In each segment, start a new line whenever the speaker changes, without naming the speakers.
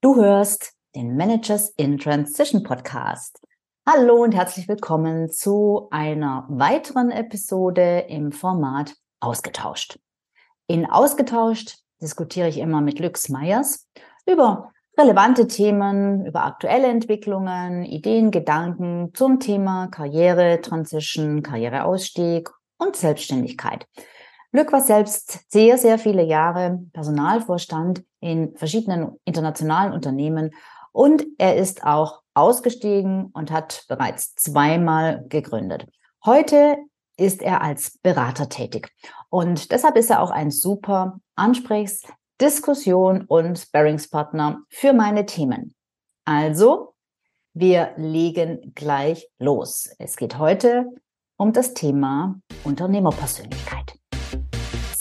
Du hörst den Managers in Transition Podcast. Hallo und herzlich willkommen zu einer weiteren Episode im Format Ausgetauscht. In Ausgetauscht diskutiere ich immer mit Lux Meyers über relevante Themen, über aktuelle Entwicklungen, Ideen, Gedanken zum Thema Karriere, Transition, Karriereausstieg und Selbstständigkeit. Lück war selbst sehr, sehr viele Jahre Personalvorstand in verschiedenen internationalen Unternehmen und er ist auch ausgestiegen und hat bereits zweimal gegründet. Heute ist er als Berater tätig und deshalb ist er auch ein super Ansprechs-, Diskussion und Sparringspartner für meine Themen. Also, wir legen gleich los. Es geht heute um das Thema Unternehmerpersönlichkeit.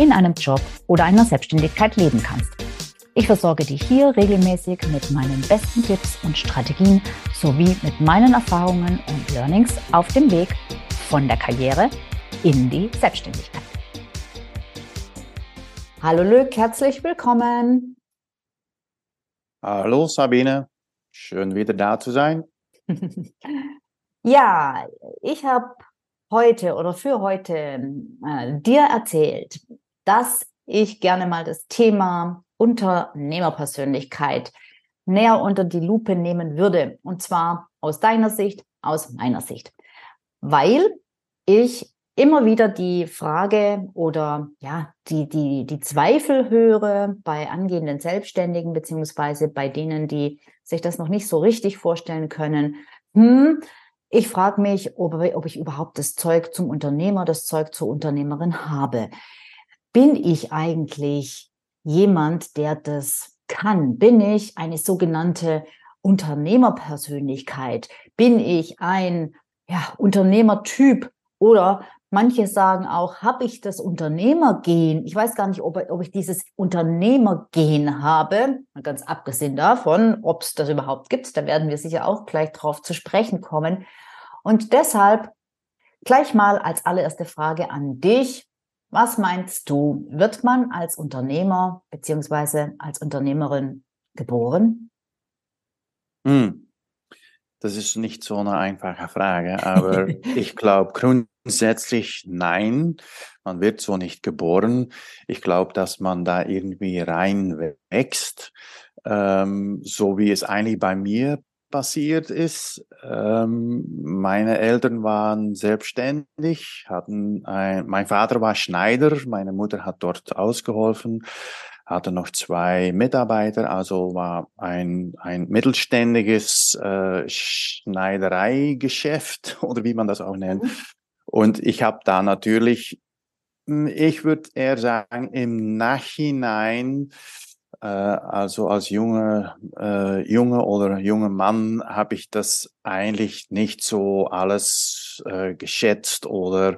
in einem Job oder einer Selbstständigkeit leben kannst. Ich versorge dich hier regelmäßig mit meinen besten Tipps und Strategien sowie mit meinen Erfahrungen und Learnings auf dem Weg von der Karriere in die Selbstständigkeit. Hallo Lück, herzlich willkommen.
Hallo Sabine, schön wieder da zu sein.
ja, ich habe heute oder für heute äh, dir erzählt, dass ich gerne mal das Thema Unternehmerpersönlichkeit näher unter die Lupe nehmen würde. Und zwar aus deiner Sicht, aus meiner Sicht. Weil ich immer wieder die Frage oder ja, die, die, die Zweifel höre bei angehenden Selbstständigen, beziehungsweise bei denen, die sich das noch nicht so richtig vorstellen können. Hm, ich frage mich, ob, ob ich überhaupt das Zeug zum Unternehmer, das Zeug zur Unternehmerin habe bin ich eigentlich jemand, der das kann? Bin ich eine sogenannte Unternehmerpersönlichkeit? Bin ich ein ja, Unternehmertyp? Oder manche sagen auch, habe ich das Unternehmergehen? Ich weiß gar nicht, ob, ob ich dieses Unternehmergehen habe. Ganz abgesehen davon, ob es das überhaupt gibt. Da werden wir sicher auch gleich drauf zu sprechen kommen. Und deshalb gleich mal als allererste Frage an dich. Was meinst du, wird man als Unternehmer beziehungsweise als Unternehmerin geboren?
Hm. Das ist nicht so eine einfache Frage, aber ich glaube grundsätzlich nein, man wird so nicht geboren. Ich glaube, dass man da irgendwie reinwächst, ähm, so wie es eigentlich bei mir passiert ist. Ähm, meine Eltern waren selbstständig, hatten ein, mein Vater war Schneider, meine Mutter hat dort ausgeholfen, hatte noch zwei Mitarbeiter, also war ein, ein mittelständiges äh, Schneidereigeschäft oder wie man das auch nennt. Mhm. Und ich habe da natürlich, hm, ich würde eher sagen, im Nachhinein also als junge, äh, junge oder junger Mann habe ich das eigentlich nicht so alles äh, geschätzt oder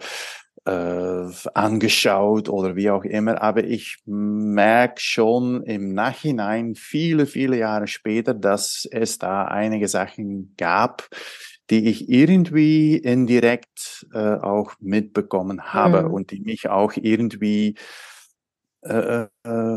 äh, angeschaut oder wie auch immer. Aber ich merke schon im Nachhinein, viele, viele Jahre später, dass es da einige Sachen gab, die ich irgendwie indirekt äh, auch mitbekommen habe mhm. und die mich auch irgendwie äh, äh,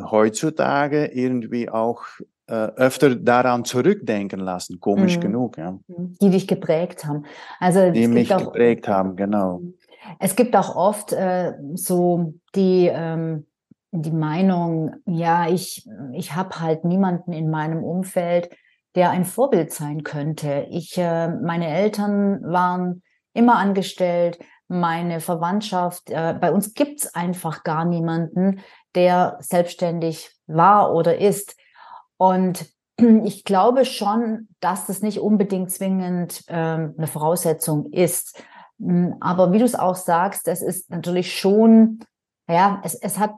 heutzutage irgendwie auch äh, öfter daran zurückdenken lassen, komisch mhm. genug. Ja.
Mhm. Die dich geprägt haben. Also
die mich auch, geprägt haben, genau. Mhm.
Es gibt auch oft äh, so die, ähm, die Meinung, ja, ich, ich habe halt niemanden in meinem Umfeld, der ein Vorbild sein könnte. Ich, äh, meine Eltern waren immer angestellt, meine Verwandtschaft, äh, bei uns gibt's einfach gar niemanden, der selbstständig war oder ist. Und ich glaube schon, dass das nicht unbedingt zwingend ähm, eine Voraussetzung ist. Hm, aber wie du es auch sagst, es ist natürlich schon, ja, es, es hat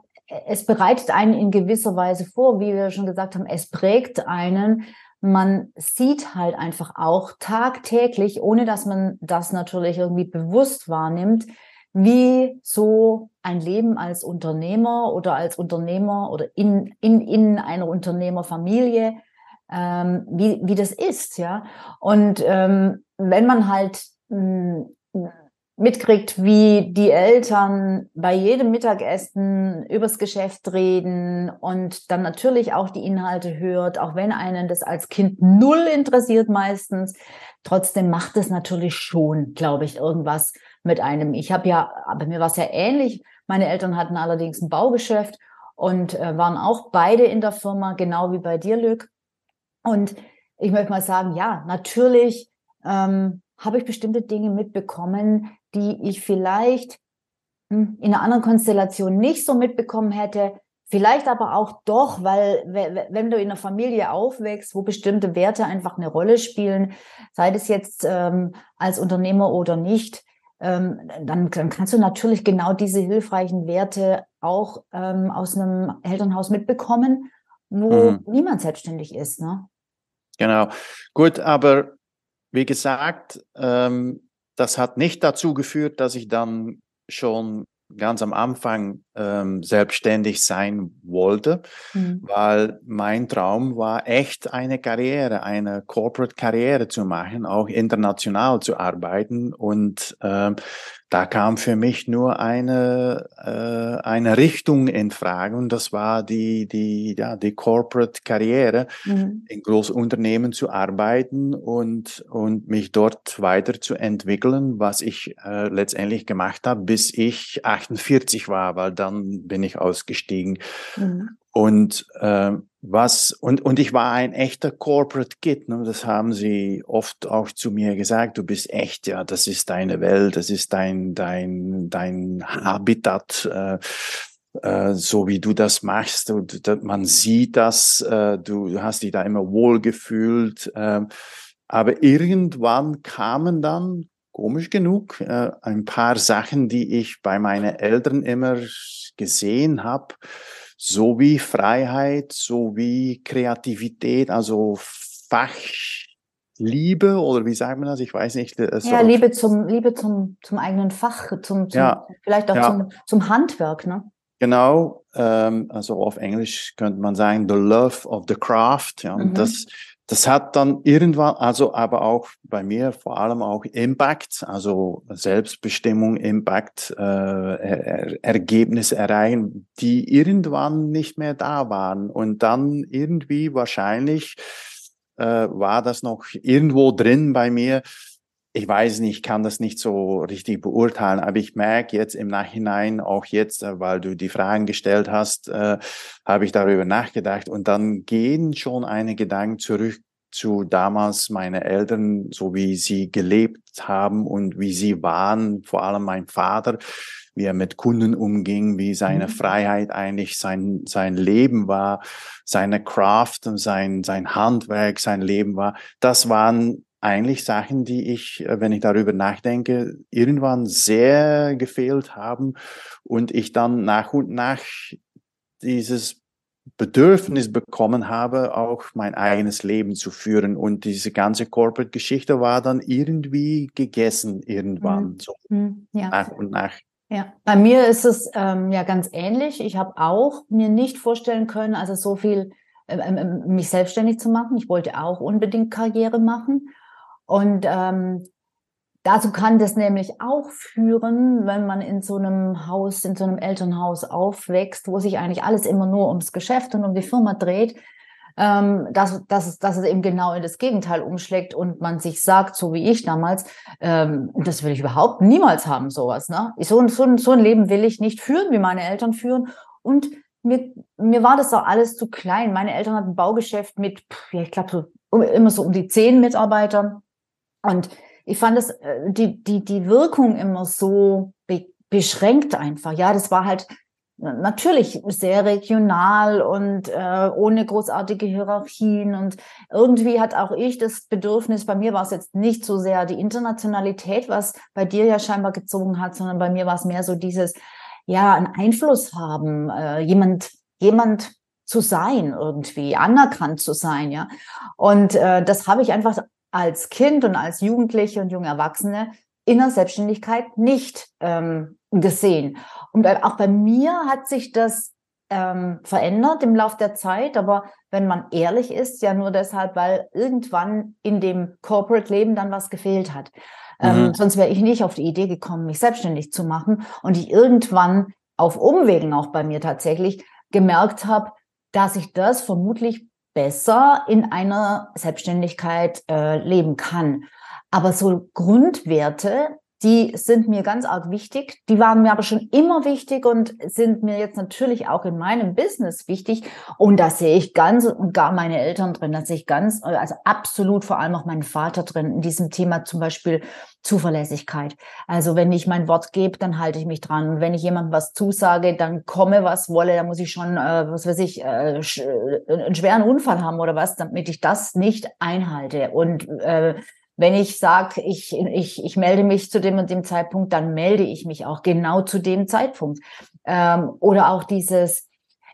es bereitet einen in gewisser Weise vor, wie wir schon gesagt haben, es prägt einen. Man sieht halt einfach auch tagtäglich, ohne dass man das natürlich irgendwie bewusst wahrnimmt, wie so ein Leben als Unternehmer oder als Unternehmer oder in, in, in einer Unternehmerfamilie, ähm, wie, wie das ist, ja. Und ähm, wenn man halt mh, hm, mitkriegt, wie die Eltern bei jedem Mittagessen übers Geschäft reden und dann natürlich auch die Inhalte hört, auch wenn einen das als Kind null interessiert meistens. Trotzdem macht es natürlich schon, glaube ich, irgendwas mit einem. Ich habe ja, bei mir war es ja ähnlich. Meine Eltern hatten allerdings ein Baugeschäft und äh, waren auch beide in der Firma, genau wie bei dir, Lück. Und ich möchte mal sagen, ja, natürlich ähm, habe ich bestimmte Dinge mitbekommen, die ich vielleicht hm, in einer anderen Konstellation nicht so mitbekommen hätte. Vielleicht aber auch doch, weil wenn du in einer Familie aufwächst, wo bestimmte Werte einfach eine Rolle spielen, sei es jetzt ähm, als Unternehmer oder nicht, ähm, dann, dann kannst du natürlich genau diese hilfreichen Werte auch ähm, aus einem Elternhaus mitbekommen, wo mhm. niemand selbstständig ist. Ne?
Genau. Gut, aber wie gesagt, ähm, das hat nicht dazu geführt, dass ich dann schon ganz am Anfang ähm, selbstständig sein wollte, mhm. weil mein Traum war echt eine Karriere, eine Corporate Karriere zu machen, auch international zu arbeiten und ähm, da kam für mich nur eine, äh, eine Richtung in Frage und das war die, die, ja, die Corporate Karriere, mhm. in großen Unternehmen zu arbeiten und, und mich dort weiterzuentwickeln, was ich äh, letztendlich gemacht habe, bis ich 48 war, weil dann bin ich ausgestiegen. Mhm. Und äh, was und und ich war ein echter Corporate Kid. Ne? Das haben sie oft auch zu mir gesagt. Du bist echt, ja, das ist deine Welt, das ist dein dein dein Habitat. Äh, äh, so wie du das machst, und, man sieht das, äh, du hast dich da immer wohl gefühlt. Äh, aber irgendwann kamen dann, komisch genug, äh, ein paar Sachen, die ich bei meinen Eltern immer gesehen habe, so wie Freiheit, so wie Kreativität, also Fachliebe oder wie sagt man das? Ich weiß nicht.
Äh, ja, Liebe zum, Liebe zum, zum eigenen Fach, zum, zum ja, vielleicht auch ja. zum, zum Handwerk, ne?
Genau, ähm, also auf Englisch könnte man sagen, the love of the craft. Ja, und mhm. das das hat dann irgendwann, also aber auch bei mir vor allem auch Impact, also Selbstbestimmung, Impact, äh, er Ergebnisse erreichen, die irgendwann nicht mehr da waren. Und dann irgendwie wahrscheinlich äh, war das noch irgendwo drin bei mir, ich weiß nicht, kann das nicht so richtig beurteilen, aber ich merke jetzt im Nachhinein, auch jetzt, äh, weil du die Fragen gestellt hast, äh, habe ich darüber nachgedacht und dann gehen schon einige Gedanken zurück zu damals meine Eltern, so wie sie gelebt haben und wie sie waren, vor allem mein Vater, wie er mit Kunden umging, wie seine mhm. Freiheit eigentlich sein, sein Leben war, seine Craft und sein, sein Handwerk, sein Leben war. Das waren eigentlich Sachen, die ich, äh, wenn ich darüber nachdenke, irgendwann sehr gefehlt haben und ich dann nach und nach dieses Bedürfnis bekommen habe, auch mein eigenes Leben zu führen. Und diese ganze Corporate-Geschichte war dann irgendwie gegessen irgendwann, mhm. so mhm. ja. nach und nach.
Ja, bei mir ist es ähm, ja ganz ähnlich. Ich habe auch mir nicht vorstellen können, also so viel äh, äh, mich selbstständig zu machen. Ich wollte auch unbedingt Karriere machen. Und ähm, dazu kann das nämlich auch führen, wenn man in so einem Haus, in so einem Elternhaus aufwächst, wo sich eigentlich alles immer nur ums Geschäft und um die Firma dreht, ähm, dass, dass, es, dass es eben genau in das Gegenteil umschlägt und man sich sagt, so wie ich damals, ähm, das will ich überhaupt niemals haben, sowas. Ne? So, so, so ein Leben will ich nicht führen, wie meine Eltern führen. Und mir, mir war das auch alles zu klein. Meine Eltern hatten ein Baugeschäft mit, ich glaube, so, immer so um die zehn Mitarbeitern. Und ich fand das, äh, die, die, die Wirkung immer so be beschränkt einfach. Ja, das war halt natürlich sehr regional und äh, ohne großartige Hierarchien. Und irgendwie hat auch ich das Bedürfnis, bei mir war es jetzt nicht so sehr die Internationalität, was bei dir ja scheinbar gezogen hat, sondern bei mir war es mehr so dieses, ja, einen Einfluss haben, äh, jemand, jemand zu sein irgendwie, anerkannt zu sein, ja. Und äh, das habe ich einfach als Kind und als Jugendliche und junge Erwachsene in der Selbstständigkeit nicht ähm, gesehen. Und auch bei mir hat sich das ähm, verändert im Laufe der Zeit, aber wenn man ehrlich ist, ja nur deshalb, weil irgendwann in dem Corporate-Leben dann was gefehlt hat. Ähm, mhm. sonst wäre ich nicht auf die Idee gekommen, mich selbstständig zu machen und ich irgendwann auf Umwegen auch bei mir tatsächlich gemerkt habe, dass ich das vermutlich besser in einer Selbstständigkeit äh, leben kann. Aber so Grundwerte, die sind mir ganz arg wichtig. Die waren mir aber schon immer wichtig und sind mir jetzt natürlich auch in meinem Business wichtig. Und da sehe ich ganz und gar meine Eltern drin. Da sehe ich ganz, also absolut vor allem auch meinen Vater drin in diesem Thema zum Beispiel Zuverlässigkeit. Also wenn ich mein Wort gebe, dann halte ich mich dran. Und wenn ich jemandem was zusage, dann komme, was wolle, dann muss ich schon, äh, was weiß ich, äh, einen schweren Unfall haben oder was, damit ich das nicht einhalte. Und äh, wenn ich sage, ich, ich, ich melde mich zu dem und dem Zeitpunkt, dann melde ich mich auch genau zu dem Zeitpunkt. Ähm, oder auch dieses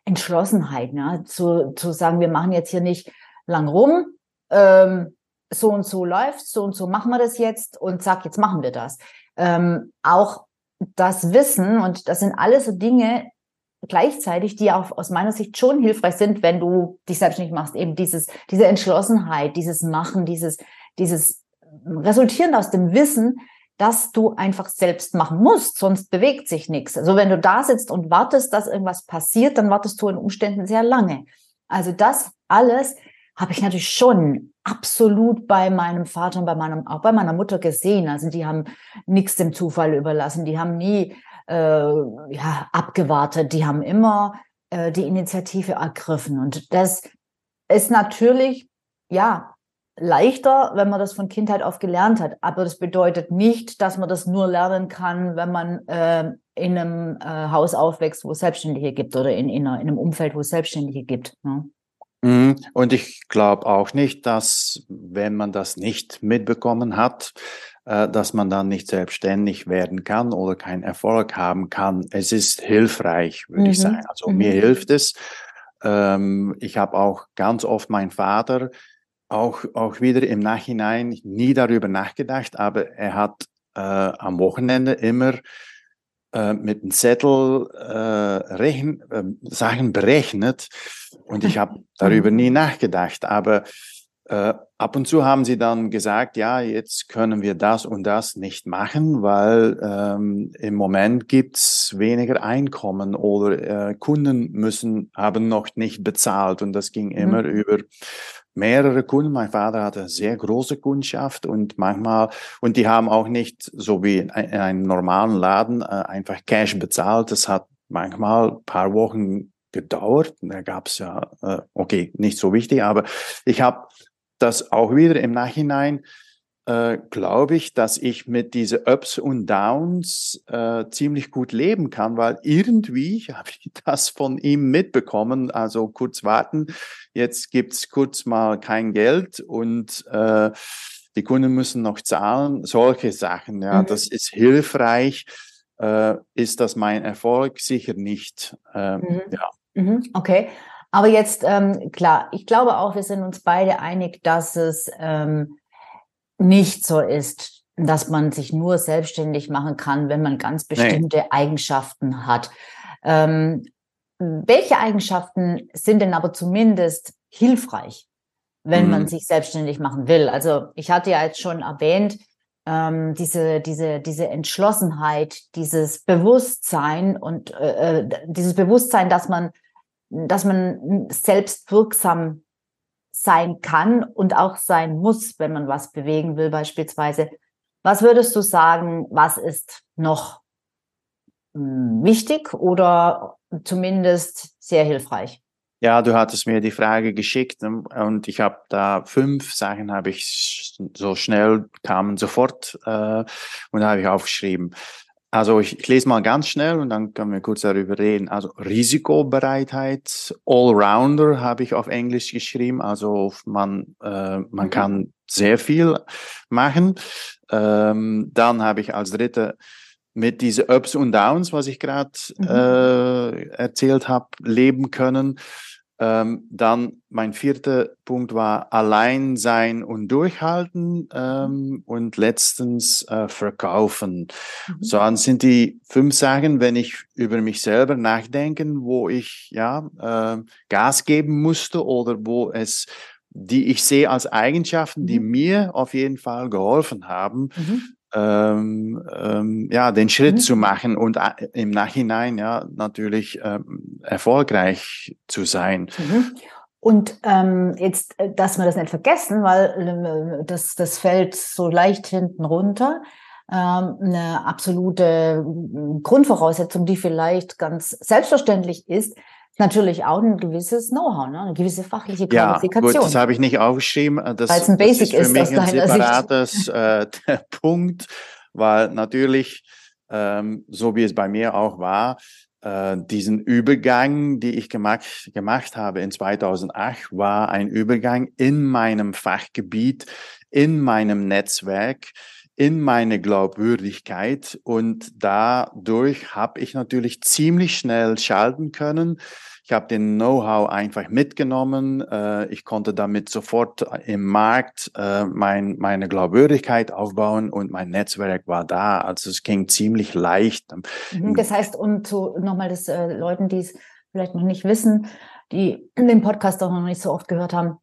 Entschlossenheit, ne? zu, zu sagen, wir machen jetzt hier nicht lang rum, ähm, so und so läuft, so und so machen wir das jetzt und sag, jetzt machen wir das. Ähm, auch das Wissen, und das sind alles so Dinge gleichzeitig, die auch aus meiner Sicht schon hilfreich sind, wenn du dich selbstständig machst, eben dieses, diese Entschlossenheit, dieses Machen, dieses, dieses resultierend aus dem Wissen, dass du einfach selbst machen musst, sonst bewegt sich nichts. Also wenn du da sitzt und wartest, dass irgendwas passiert, dann wartest du in Umständen sehr lange. Also das alles habe ich natürlich schon absolut bei meinem Vater und bei meinem, auch bei meiner Mutter gesehen. Also die haben nichts dem Zufall überlassen, die haben nie äh, ja, abgewartet, die haben immer äh, die Initiative ergriffen. Und das ist natürlich, ja, leichter, wenn man das von Kindheit auf gelernt hat. Aber das bedeutet nicht, dass man das nur lernen kann, wenn man äh, in einem äh, Haus aufwächst, wo es Selbstständige gibt oder in, in, einer, in einem Umfeld, wo es Selbstständige gibt. Ne?
Mhm. Und ich glaube auch nicht, dass wenn man das nicht mitbekommen hat, äh, dass man dann nicht selbstständig werden kann oder keinen Erfolg haben kann. Es ist hilfreich, würde mhm. ich sagen. Also mhm. mir hilft es. Ähm, ich habe auch ganz oft meinen Vater auch, auch wieder im Nachhinein nie darüber nachgedacht, aber er hat äh, am Wochenende immer äh, mit einem Zettel äh, rechn, äh, Sachen berechnet und ich habe darüber nie nachgedacht. Aber äh, ab und zu haben sie dann gesagt, ja, jetzt können wir das und das nicht machen, weil ähm, im Moment gibt's weniger Einkommen oder äh, Kunden müssen, haben noch nicht bezahlt und das ging mhm. immer über mehrere Kunden. Mein Vater hatte sehr große Kundschaft und manchmal, und die haben auch nicht so wie in einem normalen Laden äh, einfach Cash bezahlt. Das hat manchmal paar Wochen gedauert. Da gab's ja, äh, okay, nicht so wichtig, aber ich habe das auch wieder im Nachhinein äh, glaube ich, dass ich mit diese Ups und Downs äh, ziemlich gut leben kann, weil irgendwie habe ich das von ihm mitbekommen. Also kurz warten, jetzt gibt's kurz mal kein Geld und äh, die Kunden müssen noch zahlen. Solche Sachen, ja, mhm. das ist hilfreich. Äh, ist das mein Erfolg? Sicher nicht. Ähm,
mhm. Ja. Mhm. Okay. Aber jetzt, ähm, klar, ich glaube auch, wir sind uns beide einig, dass es ähm, nicht so ist, dass man sich nur selbstständig machen kann, wenn man ganz bestimmte nee. Eigenschaften hat. Ähm, welche Eigenschaften sind denn aber zumindest hilfreich, wenn mhm. man sich selbstständig machen will? Also ich hatte ja jetzt schon erwähnt, ähm, diese, diese, diese Entschlossenheit, dieses Bewusstsein und äh, äh dieses Bewusstsein, dass man, dass man selbst wirksam sein kann und auch sein muss, wenn man was bewegen will beispielsweise. Was würdest du sagen, was ist noch hm, wichtig oder zumindest sehr hilfreich?
Ja, du hattest mir die Frage geschickt und ich habe da fünf Sachen habe ich so schnell kamen sofort äh, und habe ich aufgeschrieben. Also ich, ich, lese mal ganz schnell und dann können wir kurz darüber reden. Also Risikobereitheit, Allrounder habe ich auf Englisch geschrieben. Also man, äh, man mhm. kann sehr viel machen. Ähm, dann habe ich als dritte mit diesen Ups und Downs, was ich gerade mhm. äh, erzählt habe, leben können. Ähm, dann mein vierter Punkt war allein sein und durchhalten ähm, und letztens äh, verkaufen. Mhm. So dann sind die fünf Sachen, wenn ich über mich selber nachdenken, wo ich ja äh, Gas geben musste oder wo es die ich sehe als Eigenschaften, die mhm. mir auf jeden Fall geholfen haben, mhm ähm, ähm, ja, den Schritt mhm. zu machen und äh, im Nachhinein ja natürlich ähm, erfolgreich zu sein. Mhm.
Und ähm, jetzt, äh, dass wir das nicht vergessen, weil äh, das, das fällt so leicht hinten runter. Ähm, eine absolute Grundvoraussetzung, die vielleicht ganz selbstverständlich ist, natürlich auch ein gewisses Know-how, ne? eine gewisse fachliche Qualifikation.
Ja, gut, das habe ich nicht aufgeschrieben. Das,
weil es ein Basic
das ist für
ist
mich ein separates äh, Punkt, weil natürlich, ähm, so wie es bei mir auch war, äh, diesen Übergang, die ich gemacht, gemacht habe in 2008, war ein Übergang in meinem Fachgebiet, in meinem Netzwerk, in meine Glaubwürdigkeit und dadurch habe ich natürlich ziemlich schnell schalten können. Ich habe den Know-how einfach mitgenommen. Äh, ich konnte damit sofort im Markt äh, mein, meine Glaubwürdigkeit aufbauen und mein Netzwerk war da. Also es ging ziemlich leicht.
Mhm, das heißt, und so nochmal das äh, Leuten, die es vielleicht noch nicht wissen, die den Podcast auch noch nicht so oft gehört haben,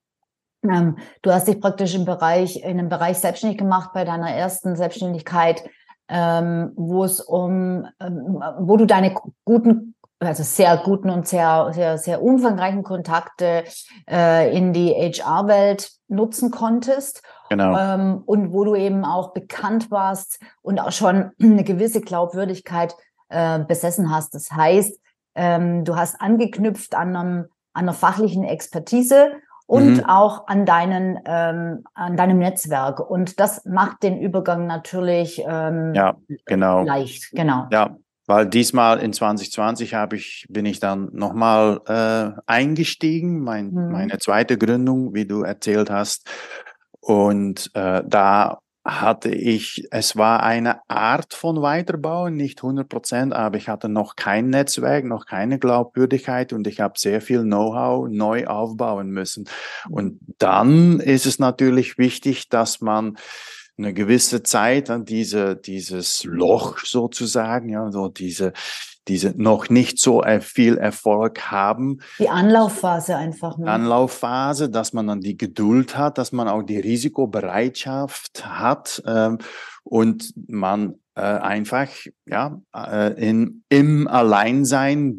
ähm, du hast dich praktisch im Bereich, in einem Bereich selbstständig gemacht bei deiner ersten Selbstständigkeit, ähm, wo es um, ähm, wo du deine guten, also sehr guten und sehr, sehr, sehr umfangreichen Kontakte äh, in die HR-Welt nutzen konntest.
Genau.
Ähm, und wo du eben auch bekannt warst und auch schon eine gewisse Glaubwürdigkeit äh, besessen hast. Das heißt, ähm, du hast angeknüpft an, einem, an einer fachlichen Expertise und mhm. auch an deinen ähm, an deinem Netzwerk. Und das macht den Übergang natürlich ähm,
ja genau.
leicht. Genau.
Ja weil diesmal in 2020 habe ich bin ich dann nochmal äh, eingestiegen mein, mhm. meine zweite Gründung wie du erzählt hast. Und äh, da hatte ich, es war eine Art von Weiterbau, nicht 100 Prozent, aber ich hatte noch kein Netzwerk, noch keine Glaubwürdigkeit und ich habe sehr viel Know-how neu aufbauen müssen. Und dann ist es natürlich wichtig, dass man eine gewisse Zeit an diese, dieses Loch sozusagen, ja, so diese, diese noch nicht so viel Erfolg haben.
Die Anlaufphase einfach.
Ne? Anlaufphase, dass man dann die Geduld hat, dass man auch die Risikobereitschaft hat ähm, und man äh, einfach ja äh, in im Alleinsein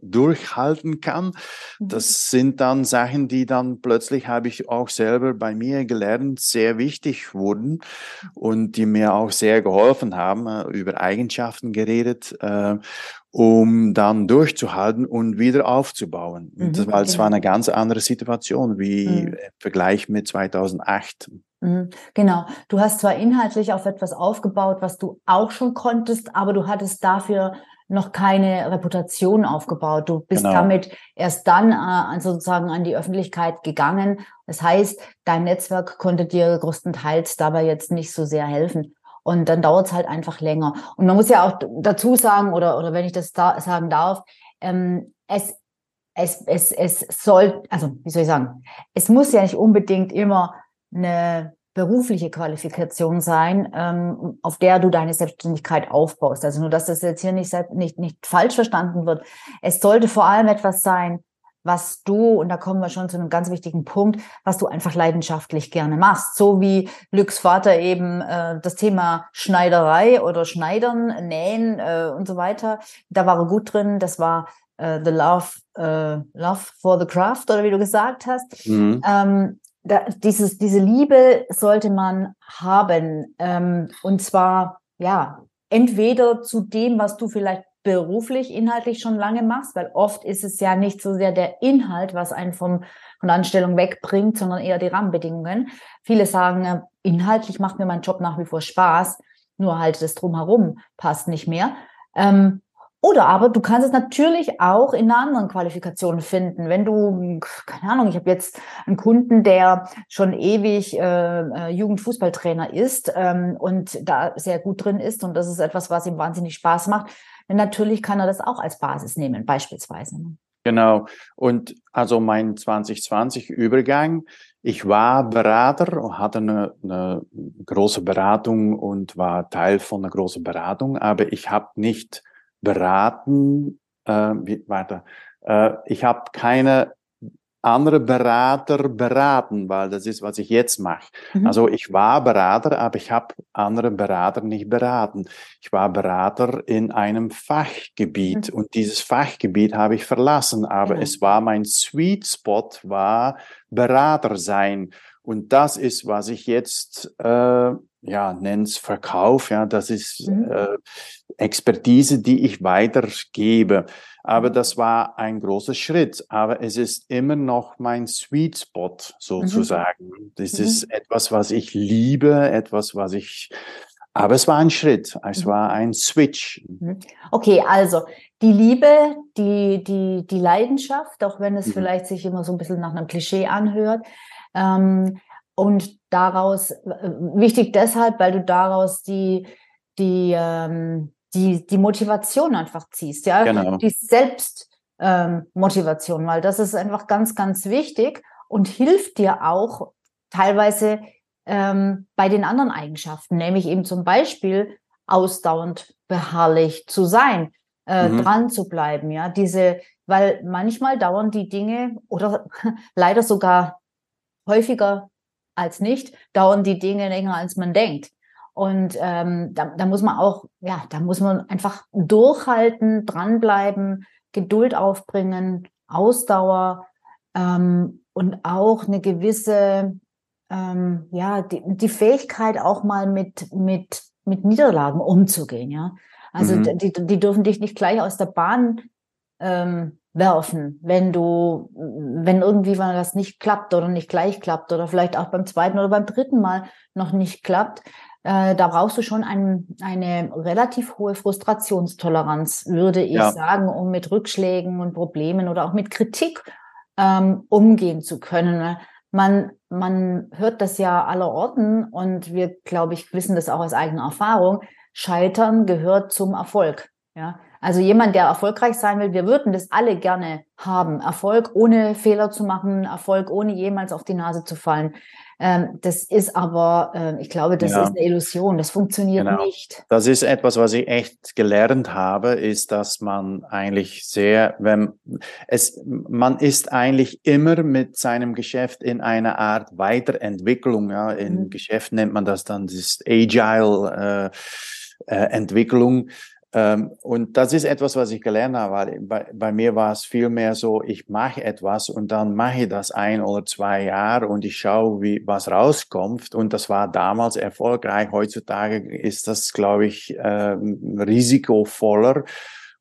durchhalt durchhalten kann. Mhm. Das sind dann Sachen, die dann plötzlich habe ich auch selber bei mir gelernt, sehr wichtig wurden und die mir auch sehr geholfen haben, äh, über Eigenschaften geredet, äh, um dann durchzuhalten und wieder aufzubauen. Mhm, das war, das war genau. eine ganz andere Situation wie mhm. im Vergleich mit 2008.
Mhm, genau. Du hast zwar inhaltlich auf etwas aufgebaut, was du auch schon konntest, aber du hattest dafür noch keine Reputation aufgebaut. Du bist genau. damit erst dann äh, sozusagen an die Öffentlichkeit gegangen. Das heißt, dein Netzwerk konnte dir größtenteils dabei jetzt nicht so sehr helfen. Und dann dauert es halt einfach länger. Und man muss ja auch dazu sagen, oder, oder wenn ich das da sagen darf, ähm, es, es, es, es soll, also wie soll ich sagen, es muss ja nicht unbedingt immer eine berufliche Qualifikation sein, ähm, auf der du deine Selbstständigkeit aufbaust. Also nur, dass das jetzt hier nicht, nicht, nicht falsch verstanden wird. Es sollte vor allem etwas sein, was du, und da kommen wir schon zu einem ganz wichtigen Punkt, was du einfach leidenschaftlich gerne machst. So wie Lücks Vater eben äh, das Thema Schneiderei oder Schneidern, Nähen äh, und so weiter, da war er gut drin. Das war äh, the love, äh, love for the craft oder wie du gesagt hast. Mhm. Ähm, da, dieses, diese Liebe sollte man haben. Ähm, und zwar, ja, entweder zu dem, was du vielleicht beruflich, inhaltlich schon lange machst, weil oft ist es ja nicht so sehr der Inhalt, was einen vom, von der Anstellung wegbringt, sondern eher die Rahmenbedingungen. Viele sagen, äh, inhaltlich macht mir mein Job nach wie vor Spaß, nur halt das Drumherum passt nicht mehr. Ähm, Oder aber du kannst es natürlich auch in einer anderen Qualifikation finden. Wenn du, keine Ahnung, ich habe jetzt einen Kunden, der schon ewig äh, äh, Jugendfußballtrainer ist ähm, und da sehr gut drin ist und das ist etwas, was ihm wahnsinnig Spaß macht, dann natürlich kann er das auch als Basis nehmen, beispielsweise. Ne?
Genau. Und also mein 2020 Übergang, ich war Berater, hatte eine, eine große Beratung und war Teil von einer großen Beratung, aber ich habe nicht beraten, äh, wie, warte, äh, ich habe keine andere Berater beraten, weil das ist, was ich jetzt mache. Mhm. Also ich war Berater, aber ich habe andere Berater nicht beraten. Ich war Berater in einem Fachgebiet mhm. und dieses Fachgebiet habe ich verlassen, aber mhm. es war mein Sweet Spot, war Berater sein. Und das ist, was ich jetzt äh, ja nenn's Verkauf. Ja, das ist mhm. äh, Expertise, die ich weitergebe. Aber das war ein großer Schritt. Aber es ist immer noch mein Sweet Spot sozusagen. Mhm. Das mhm. ist etwas, was ich liebe, etwas, was ich aber es war ein Schritt, es mhm. war ein Switch.
Mhm. Okay, also die Liebe, die, die, die Leidenschaft, auch wenn es mhm. vielleicht sich immer so ein bisschen nach einem Klischee anhört. Ähm, und daraus, wichtig deshalb, weil du daraus die, die, ähm, die, die Motivation einfach ziehst, ja, genau. die Selbstmotivation, ähm, weil das ist einfach ganz, ganz wichtig und hilft dir auch teilweise ähm, bei den anderen Eigenschaften, nämlich eben zum Beispiel ausdauernd beharrlich zu sein, äh, mhm. dran zu bleiben, ja, diese, weil manchmal dauern die Dinge oder leider sogar häufiger als nicht, dauern die Dinge länger, als man denkt. Und ähm, da, da muss man auch, ja, da muss man einfach durchhalten, dranbleiben, Geduld aufbringen, Ausdauer ähm, und auch eine gewisse, ähm, ja, die, die Fähigkeit auch mal mit, mit, mit Niederlagen umzugehen, ja. Also mhm. die, die dürfen dich nicht gleich aus der Bahn ähm, werfen, wenn du, wenn irgendwie was nicht klappt oder nicht gleich klappt oder vielleicht auch beim zweiten oder beim dritten Mal noch nicht klappt, äh, da brauchst du schon ein, eine relativ hohe Frustrationstoleranz, würde ich ja. sagen, um mit Rückschlägen und Problemen oder auch mit Kritik ähm, umgehen zu können. Man, man hört das ja aller Orten und wir, glaube ich, wissen das auch aus eigener Erfahrung. Scheitern gehört zum Erfolg. Ja, also jemand, der erfolgreich sein will, wir würden das alle gerne haben. Erfolg ohne Fehler zu machen, Erfolg ohne jemals auf die Nase zu fallen. Ähm, das ist aber, äh, ich glaube, das ja. ist eine Illusion. Das funktioniert genau. nicht.
Das ist etwas, was ich echt gelernt habe, ist, dass man eigentlich sehr, wenn es, man ist eigentlich immer mit seinem Geschäft in einer Art Weiterentwicklung. Ja, in mhm. Geschäft nennt man das dann das Agile. Äh, äh, Entwicklung. Ähm, und das ist etwas, was ich gelernt habe. Bei, bei mir war es viel mehr so, ich mache etwas und dann mache ich das ein oder zwei Jahre und ich schaue, wie was rauskommt. Und das war damals erfolgreich. Heutzutage ist das, glaube ich, äh, risikovoller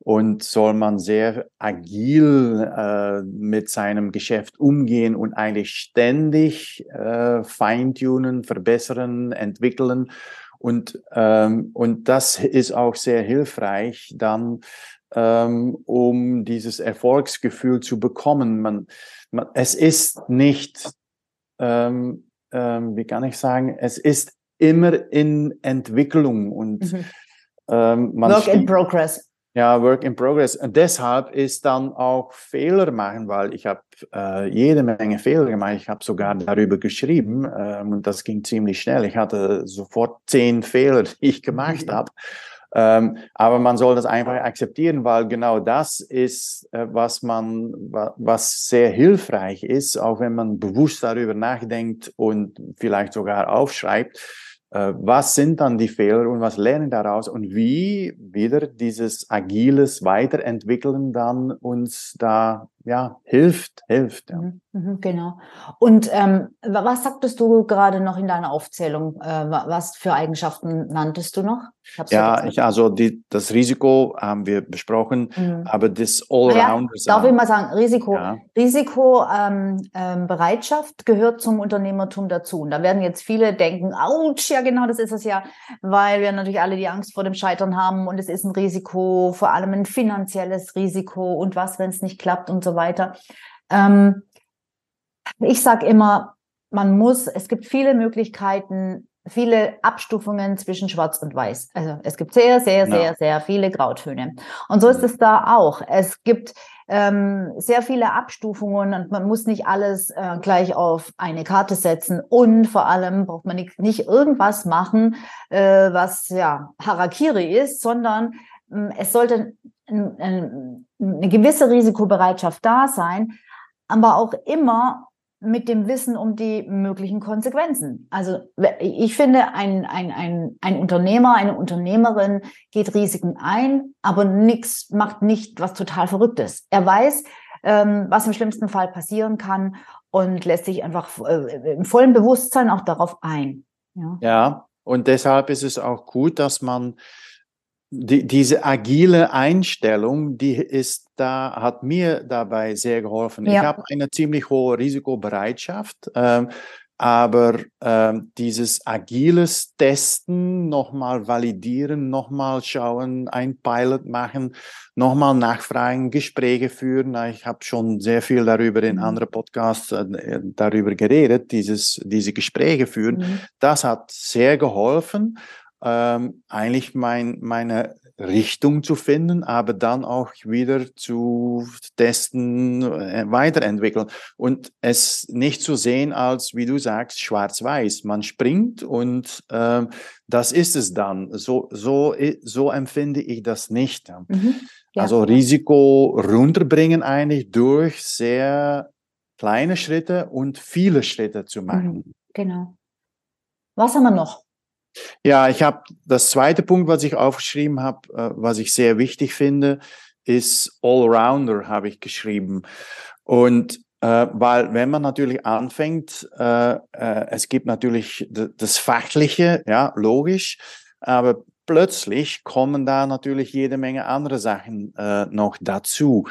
und soll man sehr agil äh, mit seinem Geschäft umgehen und eigentlich ständig äh, feintunen, verbessern, entwickeln. Und, ähm, und das ist auch sehr hilfreich dann, ähm, um dieses Erfolgsgefühl zu bekommen. Man, man, es ist nicht, ähm, ähm, wie kann ich sagen, es ist immer in Entwicklung und mhm.
ähm, man Work in progress.
Ja, Work in Progress. Und deshalb ist dann auch Fehler machen, weil ich habe äh, jede Menge Fehler gemacht. Ich habe sogar darüber geschrieben ähm, und das ging ziemlich schnell. Ich hatte sofort zehn Fehler, die ich gemacht mhm. habe. Ähm, aber man soll das einfach akzeptieren, weil genau das ist, äh, was man, was sehr hilfreich ist, auch wenn man bewusst darüber nachdenkt und vielleicht sogar aufschreibt was sind dann die Fehler und was lernen daraus? Und wie wieder dieses agiles Weiterentwickeln dann uns da ja, hilft, hilft. Ja.
Mhm, mhm, genau. Und ähm, was sagtest du gerade noch in deiner Aufzählung? Äh, was für Eigenschaften nanntest du noch?
ja, ich, also die, das Risiko haben wir besprochen, mhm. aber das Allrounder.
Ja, darf ich mal sagen, Risiko, ja. Risikobereitschaft ähm, ähm, gehört zum Unternehmertum dazu. Und da werden jetzt viele denken, ouch, ja genau, das ist es ja, weil wir natürlich alle die Angst vor dem Scheitern haben und es ist ein Risiko, vor allem ein finanzielles Risiko und was, wenn es nicht klappt und so weiter. Ähm, ich sage immer, man muss, es gibt viele Möglichkeiten, viele Abstufungen zwischen Schwarz und Weiß. Also es gibt sehr, sehr, ja. sehr, sehr viele Grautöne. Und so ist es da auch. Es gibt ähm, sehr viele Abstufungen und man muss nicht alles äh, gleich auf eine Karte setzen. Und vor allem braucht man nicht, nicht irgendwas machen, äh, was ja Harakiri ist, sondern äh, es sollte eine gewisse Risikobereitschaft da sein, aber auch immer mit dem Wissen um die möglichen Konsequenzen. Also ich finde, ein, ein, ein, ein Unternehmer, eine Unternehmerin geht Risiken ein, aber nichts macht nicht was total Verrücktes. Er weiß, ähm, was im schlimmsten Fall passieren kann und lässt sich einfach äh, im vollen Bewusstsein auch darauf ein.
Ja. ja, und deshalb ist es auch gut, dass man die, diese agile Einstellung, die ist da, hat mir dabei sehr geholfen. Ja. Ich habe eine ziemlich hohe Risikobereitschaft, ähm, aber ähm, dieses agiles Testen, nochmal validieren, nochmal schauen, ein Pilot machen, nochmal nachfragen, Gespräche führen. Ich habe schon sehr viel darüber in mhm. anderen Podcasts äh, darüber geredet, dieses, diese Gespräche führen. Mhm. Das hat sehr geholfen ähm, eigentlich mein, meine Richtung zu finden, aber dann auch wieder zu testen, äh, weiterentwickeln und es nicht zu sehen als, wie du sagst, schwarz-weiß. Man springt und äh, das ist es dann. So, so, so empfinde ich das nicht. Mhm. Ja. Also Risiko runterbringen eigentlich durch sehr kleine Schritte und viele Schritte zu machen.
Mhm. Genau. Was haben wir noch?
Ja, ich habe das zweite Punkt, was ich aufgeschrieben habe, äh, was ich sehr wichtig finde, ist Allrounder, habe ich geschrieben. Und äh, weil wenn man natürlich anfängt, äh, äh, es gibt natürlich das Fachliche, ja, logisch, aber plötzlich kommen da natürlich jede Menge andere Sachen äh, noch dazu.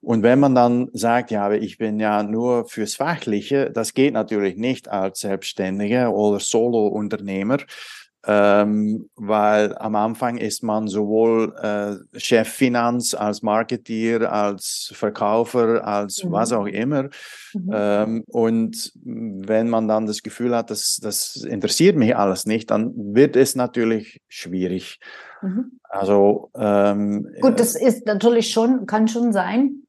Und wenn man dann sagt, ja, aber ich bin ja nur fürs Fachliche, das geht natürlich nicht als Selbstständiger oder Solo-Unternehmer ähm, weil am Anfang ist man sowohl äh, Chef Finanz als Marketeer, als Verkäufer, als mhm. was auch immer. Mhm. Ähm, und wenn man dann das Gefühl hat, dass das interessiert mich alles nicht, dann wird es natürlich schwierig. Mhm. Also
ähm, gut, das ist natürlich schon, kann schon sein,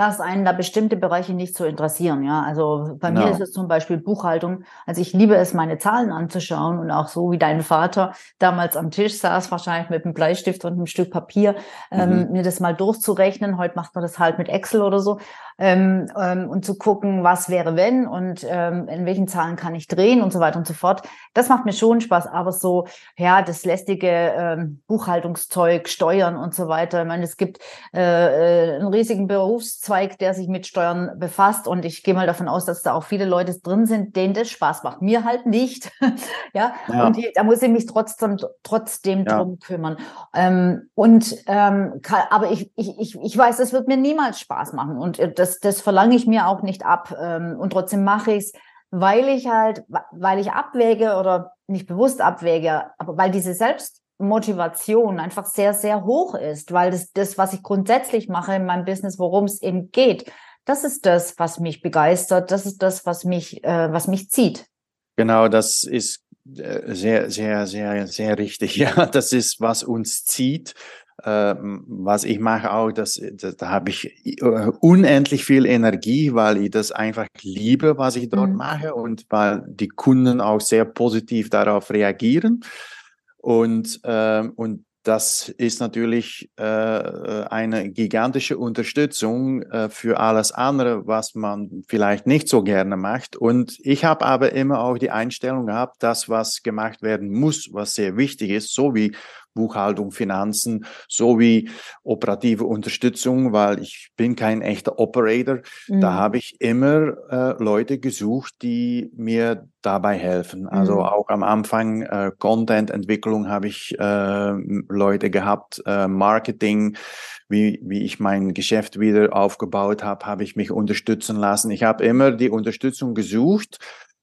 dass einen da bestimmte Bereiche nicht so interessieren. Ja, also bei no. mir ist es zum Beispiel Buchhaltung. Also ich liebe es, meine Zahlen anzuschauen und auch so wie dein Vater damals am Tisch saß, wahrscheinlich mit einem Bleistift und einem Stück Papier, ähm, mhm. ähm, mir das mal durchzurechnen. Heute macht man das halt mit Excel oder so ähm, ähm, und zu gucken, was wäre wenn und ähm, in welchen Zahlen kann ich drehen und so weiter und so fort. Das macht mir schon Spaß, aber so, ja, das lästige ähm, Buchhaltungszeug, Steuern und so weiter. Ich meine, es gibt äh, äh, einen riesigen Berufszweig, der sich mit Steuern befasst und ich gehe mal davon aus, dass da auch viele Leute drin sind, denen das Spaß macht. Mir halt nicht. ja? ja, und die, da muss ich mich trotzdem, trotzdem ja. drum kümmern. Ähm, und ähm, kann, aber ich, ich, ich, ich weiß, es wird mir niemals Spaß machen und äh, das das, das verlange ich mir auch nicht ab. Ähm, und trotzdem mache ich es, weil ich halt, weil ich abwäge oder nicht bewusst abwäge, aber weil diese Selbstmotivation einfach sehr, sehr hoch ist, weil das, das, was ich grundsätzlich mache in meinem Business, worum es eben geht, das ist das, was mich begeistert, das ist das, was mich, äh, was mich zieht.
Genau, das ist äh, sehr, sehr, sehr, sehr richtig. Ja, das ist, was uns zieht. Ähm, was ich mache auch, das, das, da habe ich äh, unendlich viel Energie, weil ich das einfach liebe, was ich dort mhm. mache und weil die Kunden auch sehr positiv darauf reagieren. Und, ähm, und das ist natürlich äh, eine gigantische Unterstützung äh, für alles andere, was man vielleicht nicht so gerne macht. Und ich habe aber immer auch die Einstellung gehabt, das, was gemacht werden muss, was sehr wichtig ist, so wie Buchhaltung, Finanzen sowie operative Unterstützung, weil ich bin kein echter Operator. Mhm. Da habe ich immer äh, Leute gesucht, die mir dabei helfen. Also mhm. auch am Anfang äh, Content-Entwicklung habe ich äh, Leute gehabt, äh, Marketing, wie, wie ich mein Geschäft wieder aufgebaut habe, habe ich mich unterstützen lassen. Ich habe immer die Unterstützung gesucht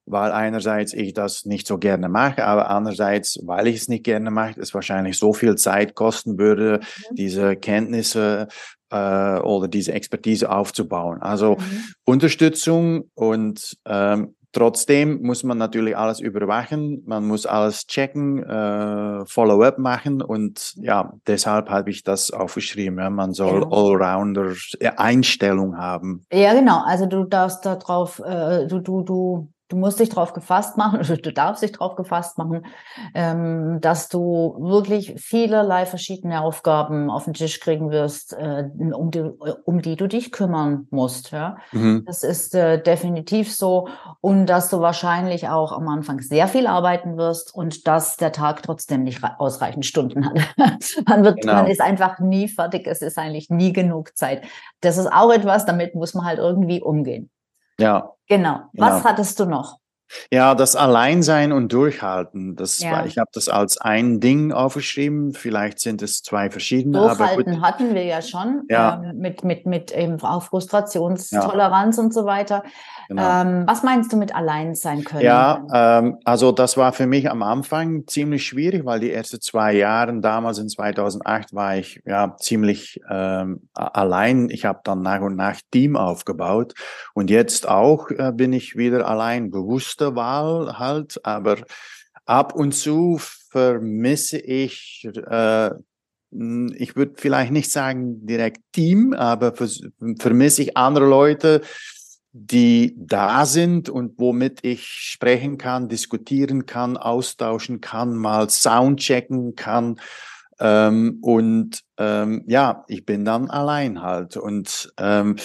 weil einerseits ich das nicht so gerne mache, aber andererseits, weil ich es nicht gerne mache, es wahrscheinlich so viel Zeit kosten würde, mhm. diese Kenntnisse äh, oder diese Expertise aufzubauen. Also mhm. Unterstützung und ähm, Trotzdem muss man natürlich alles überwachen, man muss alles checken, äh, Follow-up machen und ja, deshalb habe ich das aufgeschrieben. Ja, man soll ja. Allrounder Einstellung haben.
Ja, genau. Also du darfst darauf, äh, du, du, du Du musst dich darauf gefasst machen, oder du darfst dich darauf gefasst machen, ähm, dass du wirklich vielerlei verschiedene Aufgaben auf den Tisch kriegen wirst, äh, um, die, um die du dich kümmern musst. Ja? Mhm. Das ist äh, definitiv so. Und dass du wahrscheinlich auch am Anfang sehr viel arbeiten wirst und dass der Tag trotzdem nicht ausreichend Stunden hat. man, wird, genau. man ist einfach nie fertig. Es ist eigentlich nie genug Zeit. Das ist auch etwas, damit muss man halt irgendwie umgehen.
Ja.
Genau. Was genau. hattest du noch?
Ja, das Alleinsein und Durchhalten. Das ja. war, ich habe das als ein Ding aufgeschrieben. Vielleicht sind es zwei verschiedene.
Durchhalten hatten wir ja schon ja. Ähm, mit mit mit eben auch Frustrationstoleranz ja. und so weiter. Genau. Ähm, was meinst du mit allein sein können?
Ja, ähm, also das war für mich am Anfang ziemlich schwierig, weil die ersten zwei Jahre, damals in 2008, war ich ja ziemlich ähm, allein. Ich habe dann nach und nach Team aufgebaut und jetzt auch äh, bin ich wieder allein, bewusste Wahl halt, aber ab und zu vermisse ich äh, ich würde vielleicht nicht sagen direkt Team, aber vermisse ich andere Leute, die da sind und womit ich sprechen kann, diskutieren kann, austauschen kann, mal Sound checken kann. Ähm, und ähm, ja, ich bin dann allein halt. Und ähm,